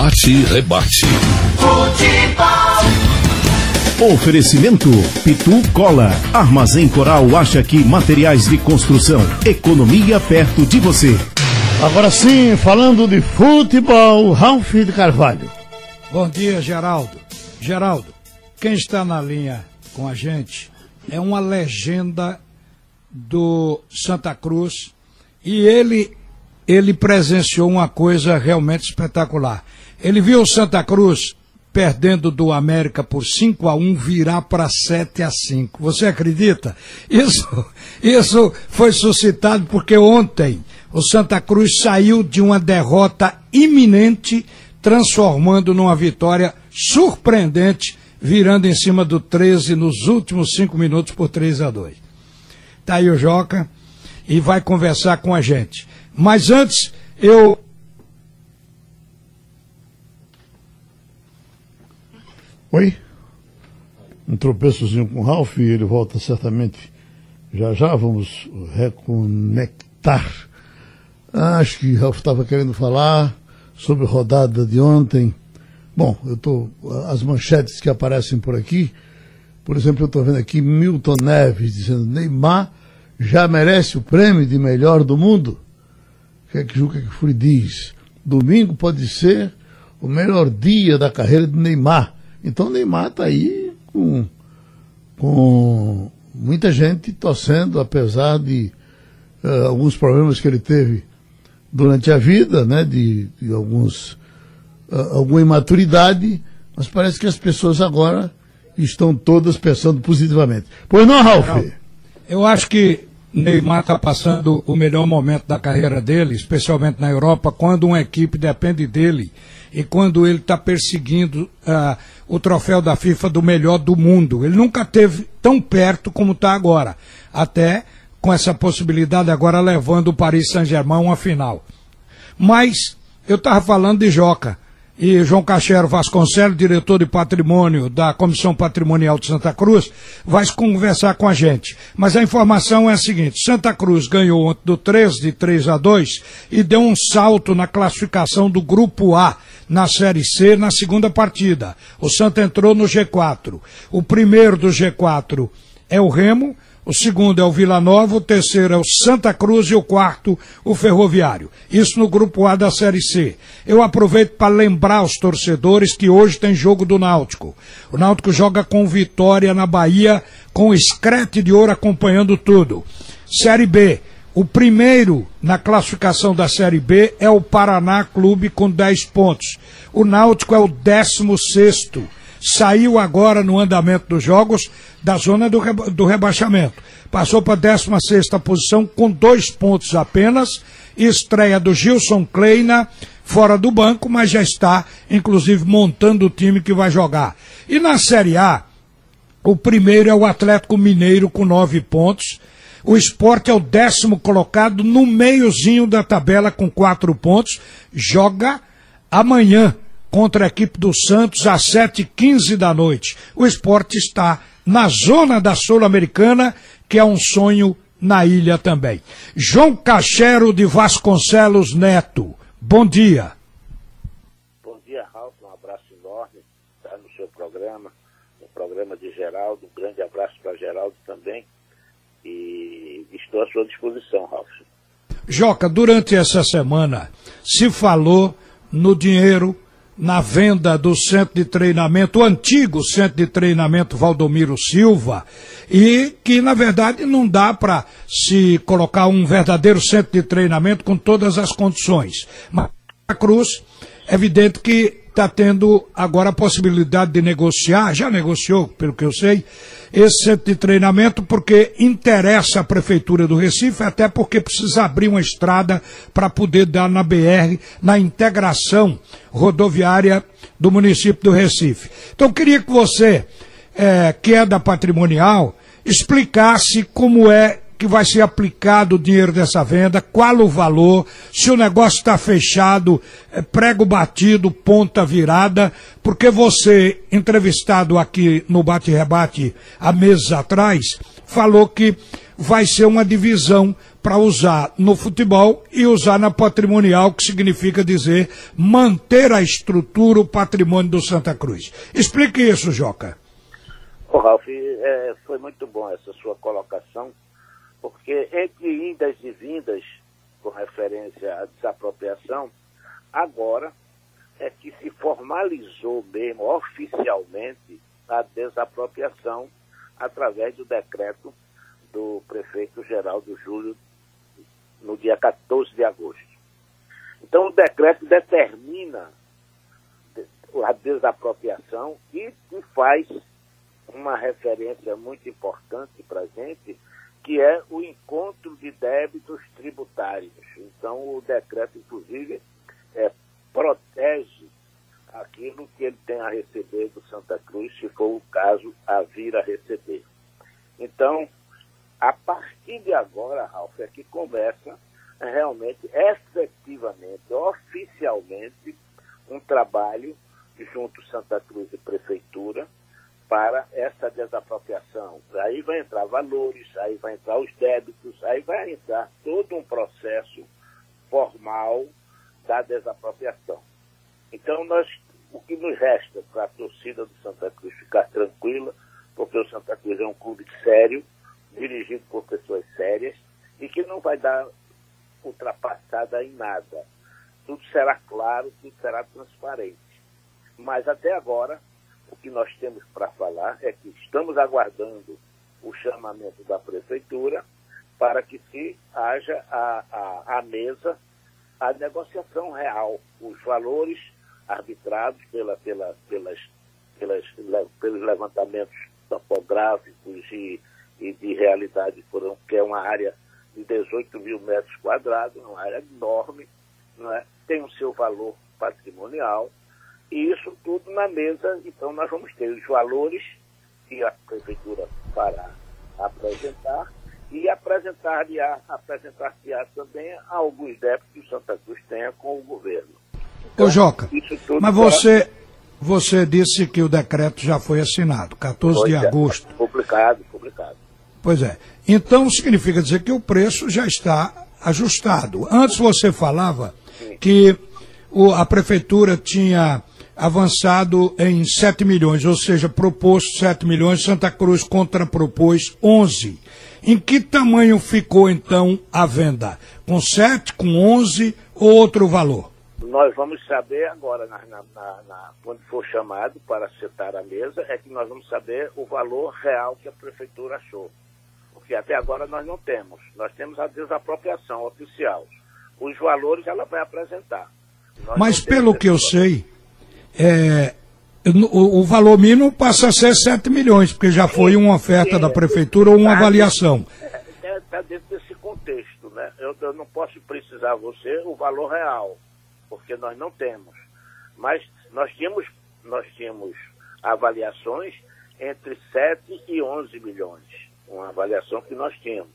Bate e rebate. Futebol. Oferecimento Pitu Cola. Armazém Coral acha que materiais de construção. Economia perto de você. Agora sim, falando de futebol, Ralf de Carvalho. Bom dia, Geraldo. Geraldo, quem está na linha com a gente é uma legenda do Santa Cruz e ele ele presenciou uma coisa realmente espetacular. Ele viu o Santa Cruz perdendo do América por 5 a 1 virar para 7 a 5. Você acredita? Isso, isso foi suscitado porque ontem o Santa Cruz saiu de uma derrota iminente, transformando numa vitória surpreendente, virando em cima do 13 nos últimos 5 minutos por 3 a 2. Tá aí o Joca e vai conversar com a gente. Mas antes, eu. Oi? Um tropeçozinho com o Ralph e ele volta certamente já já. Vamos reconectar. Acho que Ralph estava querendo falar sobre a rodada de ontem. Bom, eu tô. As manchetes que aparecem por aqui. Por exemplo, eu estou vendo aqui Milton Neves dizendo Neymar já merece o prêmio de melhor do mundo. O que é que Juca Kfouri diz? Domingo pode ser o melhor dia da carreira de Neymar. Então Neymar está aí com, com muita gente torcendo, apesar de uh, alguns problemas que ele teve durante a vida, né, de, de alguns, uh, alguma imaturidade, mas parece que as pessoas agora estão todas pensando positivamente. Pois não, Ralf? Eu acho que Neymar está passando o melhor momento da carreira dele, especialmente na Europa, quando uma equipe depende dele e quando ele está perseguindo uh, o troféu da FIFA do melhor do mundo. Ele nunca teve tão perto como está agora, até com essa possibilidade agora levando o Paris Saint-Germain a uma final. Mas eu estava falando de Joca e João Cachero Vasconcelos, diretor de patrimônio da Comissão Patrimonial de Santa Cruz, vai conversar com a gente. Mas a informação é a seguinte: Santa Cruz ganhou ontem do 13 de 3 a 2 e deu um salto na classificação do Grupo A na Série C na segunda partida. O Santa entrou no G4. O primeiro do G4 é o Remo o segundo é o Vila Nova, o terceiro é o Santa Cruz e o quarto o Ferroviário. Isso no grupo A da Série C. Eu aproveito para lembrar os torcedores que hoje tem jogo do Náutico. O Náutico joga com vitória na Bahia, com escrete de ouro acompanhando tudo. Série B. O primeiro na classificação da Série B é o Paraná Clube com 10 pontos. O Náutico é o 16 sexto saiu agora no andamento dos jogos da zona do, reba do rebaixamento. Passou para a 16 posição com dois pontos apenas. Estreia do Gilson Kleina, fora do banco, mas já está, inclusive, montando o time que vai jogar. E na Série A, o primeiro é o Atlético Mineiro com nove pontos. O esporte é o décimo colocado no meiozinho da tabela com quatro pontos. Joga amanhã contra a equipe do Santos às 7h15 da noite. O esporte está na zona da Sul-Americana, que é um sonho na ilha também. João Cachero de Vasconcelos Neto, bom dia. Bom dia, Ralf, um abraço enorme tá, no seu programa, no programa de Geraldo, um grande abraço para Geraldo também e estou à sua disposição, Ralf. Joca, durante essa semana se falou no dinheiro na venda do centro de treinamento, o antigo centro de treinamento Valdomiro Silva, e que na verdade não dá para se colocar um verdadeiro centro de treinamento com todas as condições. Mas a Cruz, é evidente que está tendo agora a possibilidade de negociar, já negociou, pelo que eu sei, esse centro de treinamento porque interessa a Prefeitura do Recife, até porque precisa abrir uma estrada para poder dar na BR, na integração rodoviária do município do Recife. Então, queria que você, é, que é da patrimonial, explicasse como é que vai ser aplicado o dinheiro dessa venda, qual o valor, se o negócio está fechado, é prego batido, ponta virada, porque você, entrevistado aqui no Bate-Rebate há meses atrás, falou que vai ser uma divisão para usar no futebol e usar na patrimonial, que significa dizer manter a estrutura, o patrimônio do Santa Cruz. Explique isso, Joca. Ô, Ralf, é, foi muito bom essa sua colocação, porque entre indas e vindas, com referência à desapropriação, agora é que se formalizou mesmo oficialmente a desapropriação através do decreto do prefeito Geraldo Júlio no dia 14 de agosto. Então, o decreto determina a desapropriação e, e faz uma referência muito importante para a gente, que é o encontro de débitos tributários. Então, o decreto, inclusive, é, protege aquilo que ele tem a receber do Santa Cruz, se for o caso, a vir a receber. Então, a partir de agora, Ralf, é que começa realmente, efetivamente, oficialmente, um trabalho junto Santa Cruz e Prefeitura para essa desapropriação. Aí vai entrar valores, aí vai entrar os débitos, aí vai entrar todo um processo formal da desapropriação. Então, nós, o que nos resta para a torcida do Santa Cruz ficar tranquila, porque o Santa Cruz é um clube sério, dirigido por pessoas sérias e que não vai dar ultrapassada em nada. Tudo será claro, tudo será transparente. Mas até agora, o que nós temos para falar é que estamos aguardando o chamamento da prefeitura para que se haja a mesa a negociação real, os valores arbitrados pela, pela, pelas, pelas, pelos levantamentos topográficos e e de realidade foram, que é uma área de 18 mil metros quadrados, uma área enorme, é? tem o seu valor patrimonial, e isso tudo na mesa, então nós vamos ter os valores que a prefeitura fará apresentar e apresentar-se-á apresentar também alguns débitos que o Santa Cruz tenha com o governo. Então, Ô Joca, mas você, você disse que o decreto já foi assinado, 14 de é, agosto. publicado, publicado. Pois é. Então significa dizer que o preço já está ajustado. Antes você falava que o, a prefeitura tinha avançado em 7 milhões, ou seja, proposto 7 milhões, Santa Cruz contrapropôs 11. Em que tamanho ficou então a venda? Com 7, com 11 ou outro valor? Nós vamos saber agora, na, na, na, quando for chamado para setar a mesa, é que nós vamos saber o valor real que a prefeitura achou que até agora nós não temos. Nós temos a desapropriação oficial. Os valores ela vai apresentar. Nós Mas pelo que eu sei, é, o, o, valor mínimo passa a ser 7 milhões, porque já foi uma oferta da prefeitura ou uma avaliação. Está é, é, dentro desse contexto. Né? Eu, eu não posso precisar você o valor real, porque nós não temos. Mas nós tínhamos, nós tínhamos avaliações entre 7 e 11 milhões uma avaliação que nós tínhamos.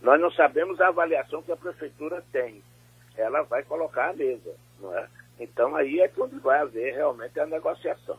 Nós não sabemos a avaliação que a prefeitura tem. Ela vai colocar à mesa, não é? Então aí é quando vai haver realmente a negociação.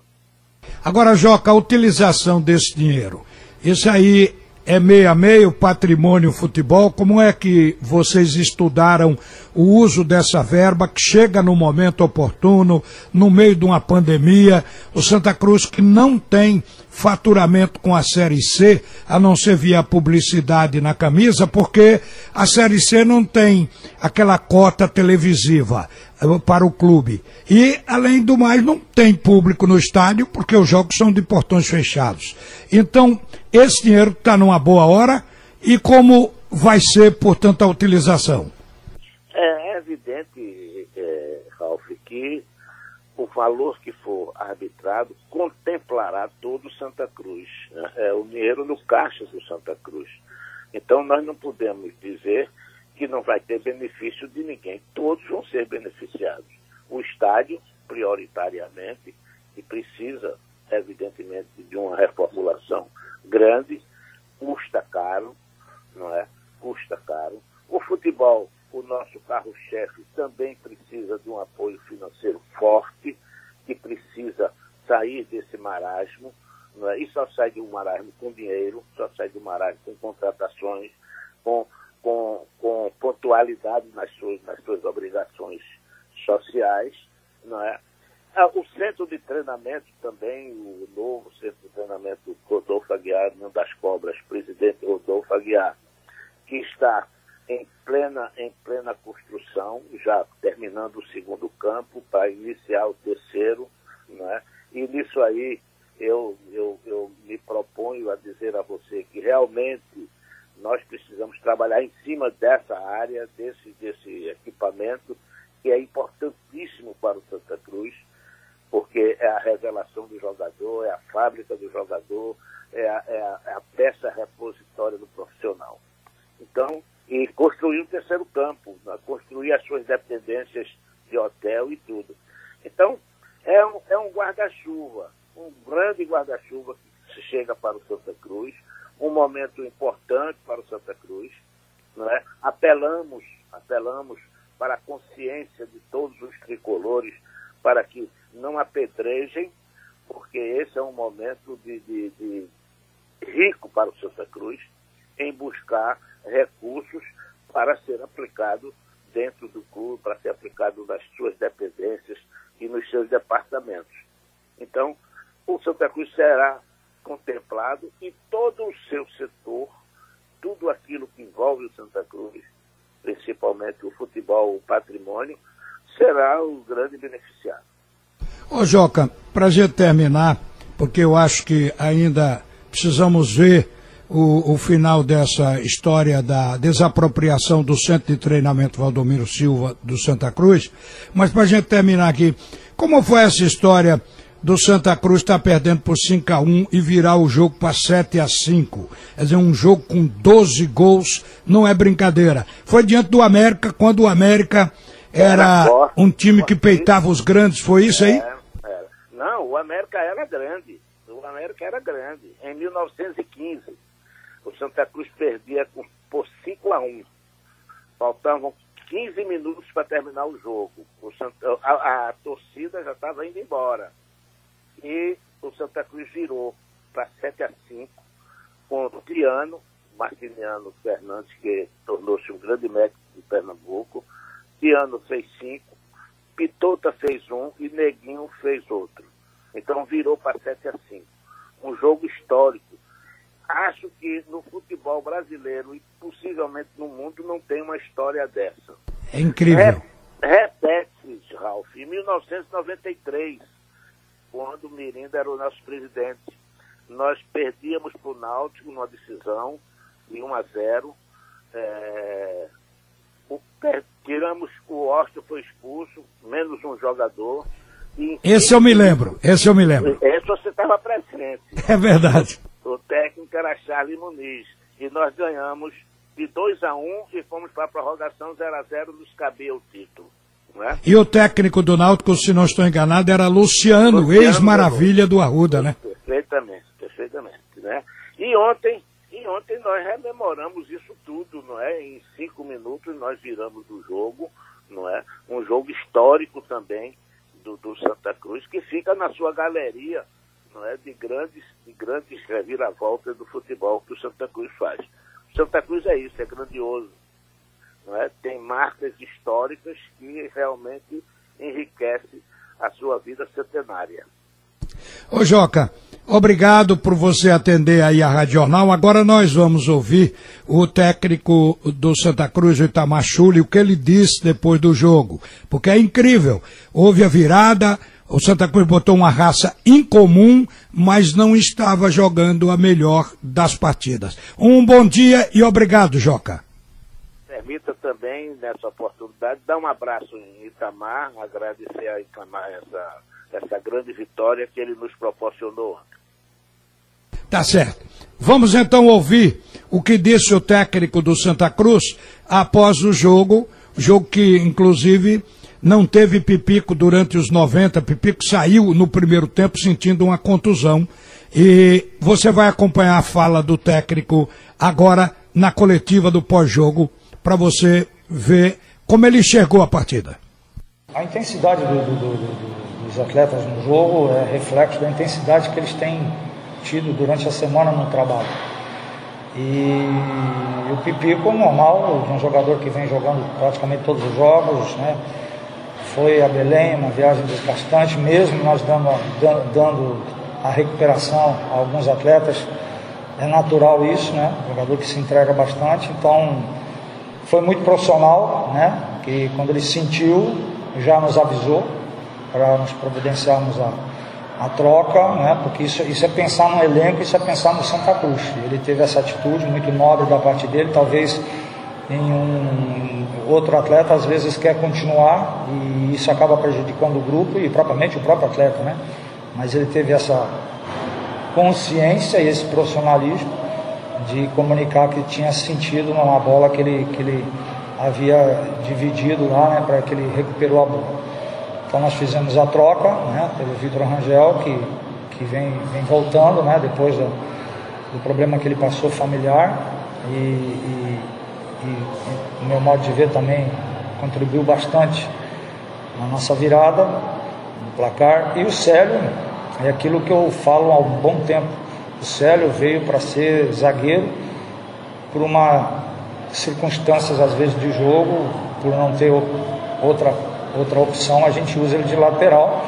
Agora, Joca, a utilização desse dinheiro, isso aí é meio a meio patrimônio futebol? Como é que vocês estudaram o uso dessa verba que chega no momento oportuno, no meio de uma pandemia? O Santa Cruz que não tem faturamento com a Série C, a não ser via publicidade na camisa, porque a Série C não tem aquela cota televisiva eh, para o clube. E, além do mais, não tem público no estádio, porque os jogos são de portões fechados. Então, esse dinheiro está numa boa hora e como vai ser, portanto, a utilização? É evidente, é, Ralf, que o valor que for arbitrado contemplará todo Santa Cruz. Né? É o dinheiro no caixa do Santa Cruz. Então nós não podemos dizer que não vai ter benefício de ninguém. Todos vão ser beneficiados. O estádio, prioritariamente, e precisa, evidentemente, de uma reformulação grande, custa caro, não é? Custa caro. O futebol o nosso carro-chefe também precisa de um apoio financeiro forte, que precisa sair desse marasmo, é? e só sai de um marasmo com dinheiro, só sai de um marasmo com contratações. com, com, com pontualidade nas suas, nas suas obrigações sociais, não é? Ah, o centro de treinamento também, o novo centro de treinamento Rodolfo Aguiar, Ninho das Cobras, presidente Rodolfo Aguiar, que está em plena, em plena construção, já terminando o segundo campo, para iniciar o terceiro. Né? E nisso aí proponho a dizer a você que realmente nós precisamos trabalhar em cima dessa área, desse, desse equipamento, que é importantíssimo para o Santa Cruz, porque é a revelação do jogador, é a fábrica do jogador, é a, é a, é a peça repositória do profissional. Então, e construir o terceiro campo, né? construir as suas dependências de hotel e tudo. Então, é um, é um guarda-chuva, um grande guarda-chuva que chega para o Santa Cruz, um momento importante para o Santa Cruz. Né? Apelamos, apelamos para a consciência de todos os tricolores para que não apedrejem, porque esse é um momento de, de, de rico para o Santa Cruz em buscar recursos para ser aplicado dentro do clube, para ser aplicado nas suas dependências e nos seus departamentos. Então, o Santa Cruz será contemplado e todo o seu setor, tudo aquilo que envolve o Santa Cruz, principalmente o futebol, o patrimônio, será o grande beneficiado. Ô Joca, para a gente terminar, porque eu acho que ainda precisamos ver o, o, final dessa história da desapropriação do Centro de Treinamento Valdomiro Silva do Santa Cruz. Mas para a gente terminar aqui, como foi essa história do Santa Cruz estar tá perdendo por 5 a 1 e virar o jogo para 7 a 5? Quer dizer, um jogo com 12 gols não é brincadeira. Foi diante do América, quando o América era um time que peitava os grandes, foi isso aí? É, é. Não, o América era grande. O América era grande. Em 1915 o Santa Cruz perdia por 5 a 1. Faltavam 15 minutos para terminar o jogo. O Santa, a, a torcida já estava indo embora. E o Santa Cruz virou para 7 a 5 com o Tiano, Martiniano Fernandes, que tornou-se um grande médico de Pernambuco. Tiano fez 5, Pitota fez um e Neguinho fez outro. Então virou para 7 a 5. Um jogo histórico acho que no futebol brasileiro e possivelmente no mundo não tem uma história dessa. É incrível. Repete-se, Ralf, em 1993, quando o Mirinda era o nosso presidente, nós perdíamos para o Náutico numa decisão de 1 a 0. É, o, tiramos, o Austin foi expulso, menos um jogador. esse eu me lembro, esse eu me lembro. Esse você estava presente. É verdade. O técnico era Charles Muniz. E nós ganhamos de 2 a 1 um, e fomos para a prorrogação 0 a 0 nos cabia o título. É? E o técnico do Náutico, se não estou enganado, era Luciano, Luciano ex-maravilha do Arruda, né? Perfeitamente, perfeitamente. Né? E ontem, e ontem nós rememoramos isso tudo, não é? Em cinco minutos nós viramos o jogo, não é? Um jogo histórico também do, do Santa Cruz, que fica na sua galeria não é, de grandes, de grandes reviravoltas do futebol que o Santa Cruz faz. O Santa Cruz é isso, é grandioso. É? Tem marcas históricas que realmente enriquecem a sua vida centenária. Ô Joca, obrigado por você atender aí a Rádio Jornal. Agora nós vamos ouvir o técnico do Santa Cruz, o Itamar Chuli, o que ele disse depois do jogo. Porque é incrível. Houve a virada, o Santa Cruz botou uma raça incomum, mas não estava jogando a melhor das partidas. Um bom dia e obrigado, Joca. Permita também, nessa oportunidade, dar um abraço em Itamar, agradecer a Itamar essa, essa grande vitória que ele nos proporcionou. Tá certo. Vamos então ouvir o que disse o técnico do Santa Cruz após o jogo, jogo que inclusive não teve Pipico durante os 90. Pipico saiu no primeiro tempo sentindo uma contusão. E você vai acompanhar a fala do técnico agora na coletiva do pós-jogo para você ver como ele enxergou a partida. A intensidade do, do, do, dos atletas no jogo é reflexo da intensidade que eles têm tido durante a semana no trabalho. E o Pipico, normal, um jogador que vem jogando praticamente todos os jogos, né? Foi a Belém, uma viagem desgastante, mesmo nós dando, dando a recuperação a alguns atletas, é natural isso, né? Jogador que se entrega bastante, então foi muito profissional, né? Que quando ele sentiu, já nos avisou para nos providenciarmos a, a troca, né? Porque isso, isso é pensar no elenco, isso é pensar no Santa Cruz. Ele teve essa atitude muito nobre da parte dele, talvez em um outro atleta às vezes quer continuar e isso acaba prejudicando o grupo e propriamente o próprio atleta, né? Mas ele teve essa consciência e esse profissionalismo de comunicar que tinha sentido numa bola que ele, que ele havia dividido lá, né, para que ele recuperou a bola. Então nós fizemos a troca, né, pelo Vitor Rangel, que, que vem, vem voltando, né, depois do, do problema que ele passou familiar e, e, e o meu modo de ver também contribuiu bastante na nossa virada, no placar. E o Célio, é aquilo que eu falo há um bom tempo. O Célio veio para ser zagueiro por uma circunstâncias às vezes de jogo, por não ter outra, outra opção, a gente usa ele de lateral.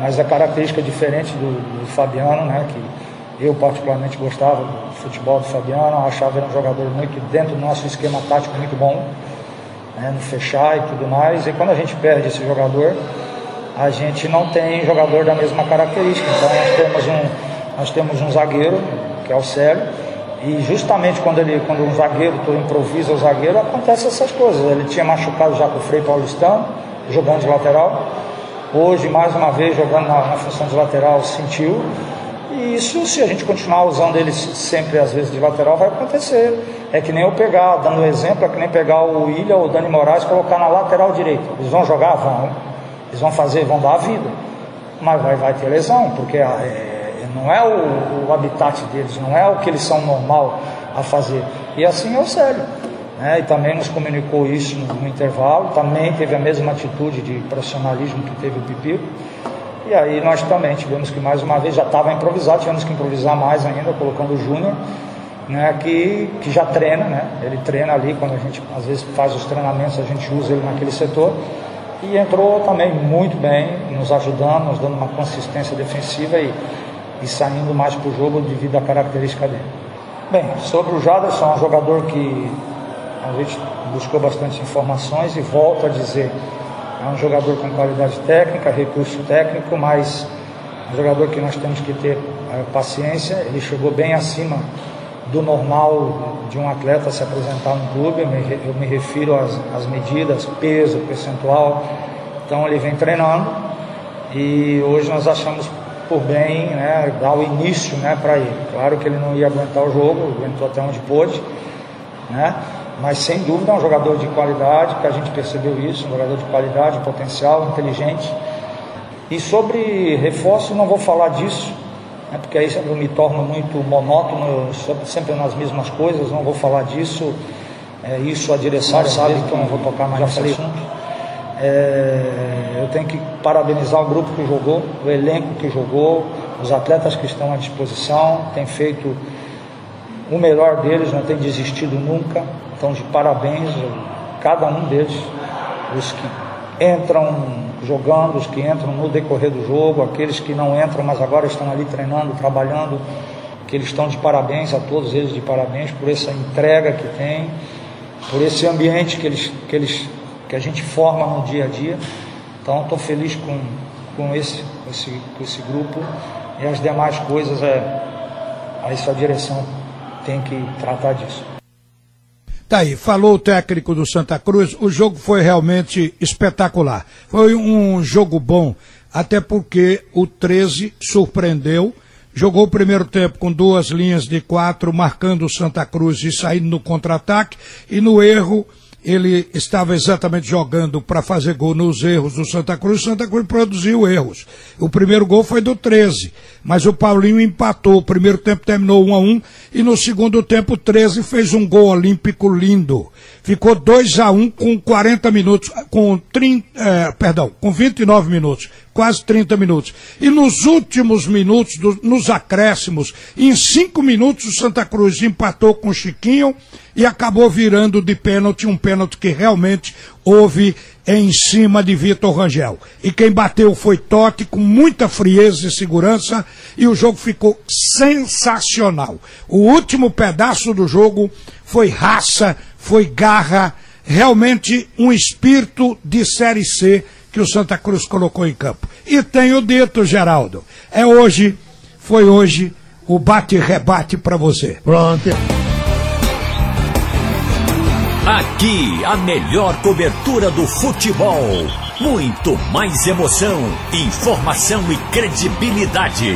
Mas a característica diferente do, do Fabiano, né, que eu particularmente gostava do futebol do Fabiano, achava ele um jogador muito dentro do nosso esquema tático muito bom, né, no fechar e tudo mais. E quando a gente perde esse jogador, a gente não tem jogador da mesma característica. Então nós temos um, nós temos um zagueiro, que é o Célio, e justamente quando ele, quando um zagueiro, tu improvisa o zagueiro, acontece essas coisas. Ele tinha machucado já com o Frei Paulistano, jogando de lateral. Hoje, mais uma vez, jogando na, na função de lateral, sentiu. E isso, se a gente continuar usando ele sempre, às vezes, de lateral, vai acontecer. É que nem eu pegar, dando um exemplo, é que nem pegar o Ilha ou o Dani Moraes e colocar na lateral direita. Eles vão jogar? Vão. Eles vão fazer, vão dar a vida. Mas vai, vai ter lesão, porque é, não é o, o, habitat deles, não é o que eles são normal a fazer. E assim é o Célio. Né? E também nos comunicou isso no, no, intervalo, também teve a mesma atitude de profissionalismo que teve o Pipico. E aí nós também tivemos que mais uma vez, já estava improvisado, tivemos que improvisar mais ainda, colocando o Júnior, né, que, que já treina, né? Ele treina ali, quando a gente às vezes faz os treinamentos, a gente usa ele naquele setor e entrou também muito bem, nos ajudando, nos dando uma consistência defensiva e, e saindo mais para o jogo devido à característica dele. Bem, sobre o Jaderson, é um jogador que a gente buscou bastante informações e volto a dizer, é um jogador com qualidade técnica, recurso técnico, mas um jogador que nós temos que ter é, paciência, ele chegou bem acima do normal de um atleta se apresentar no clube, eu me, eu me refiro às, às, medidas, peso, percentual. Então ele vem treinando e hoje nós achamos por bem né, dar o início né, para ele. Claro que ele não ia aguentar o jogo, aguentou até onde pôde, né, mas sem dúvida é um jogador de qualidade, que a gente percebeu isso, um jogador de qualidade, potencial, inteligente. E sobre reforço, não vou falar disso, né, porque aí eu me torno muito monótono, sempre nas mesmas coisas, não vou falar disso. É, isso a direção sabe que eu não vou tocar mais nesse assunto. É, eu tenho que parabenizar o grupo que jogou, o elenco que jogou, os atletas que estão à disposição, tem feito o melhor deles, não tem desistido nunca. Então, de parabéns a cada um deles, os que entram jogando, os que entram no decorrer do jogo, aqueles que não entram, mas agora estão ali treinando, trabalhando, que eles estão de parabéns, a todos eles de parabéns por essa entrega que tem, por esse ambiente que, eles, que, eles, que a gente forma no dia a dia. Então estou feliz com, com, esse, com, esse, com esse grupo e as demais coisas é, aí sua direção tem que tratar disso. Tá aí, falou o técnico do Santa Cruz, o jogo foi realmente espetacular. Foi um jogo bom, até porque o 13 surpreendeu, jogou o primeiro tempo com duas linhas de quatro, marcando o Santa Cruz e saindo no contra-ataque, e no erro ele estava exatamente jogando para fazer gol nos erros do Santa Cruz, Santa Cruz produziu erros. O primeiro gol foi do 13, mas o Paulinho empatou. O primeiro tempo terminou 1 a 1 e no segundo tempo o 13 fez um gol olímpico lindo. Ficou 2 a 1 com 40 minutos, com 30, é, perdão, com 29 minutos, quase 30 minutos. E nos últimos minutos, do, nos acréscimos, em 5 minutos o Santa Cruz empatou com o Chiquinho e acabou virando de pênalti, um pênalti que realmente houve em cima de Vitor Rangel. E quem bateu foi Totti, com muita frieza e segurança, e o jogo ficou sensacional. O último pedaço do jogo foi raça, foi garra, realmente um espírito de Série C que o Santa Cruz colocou em campo. E tenho dito, Geraldo, é hoje, foi hoje, o bate-rebate para você. Pronto. Aqui, a melhor cobertura do futebol. Muito mais emoção, informação e credibilidade.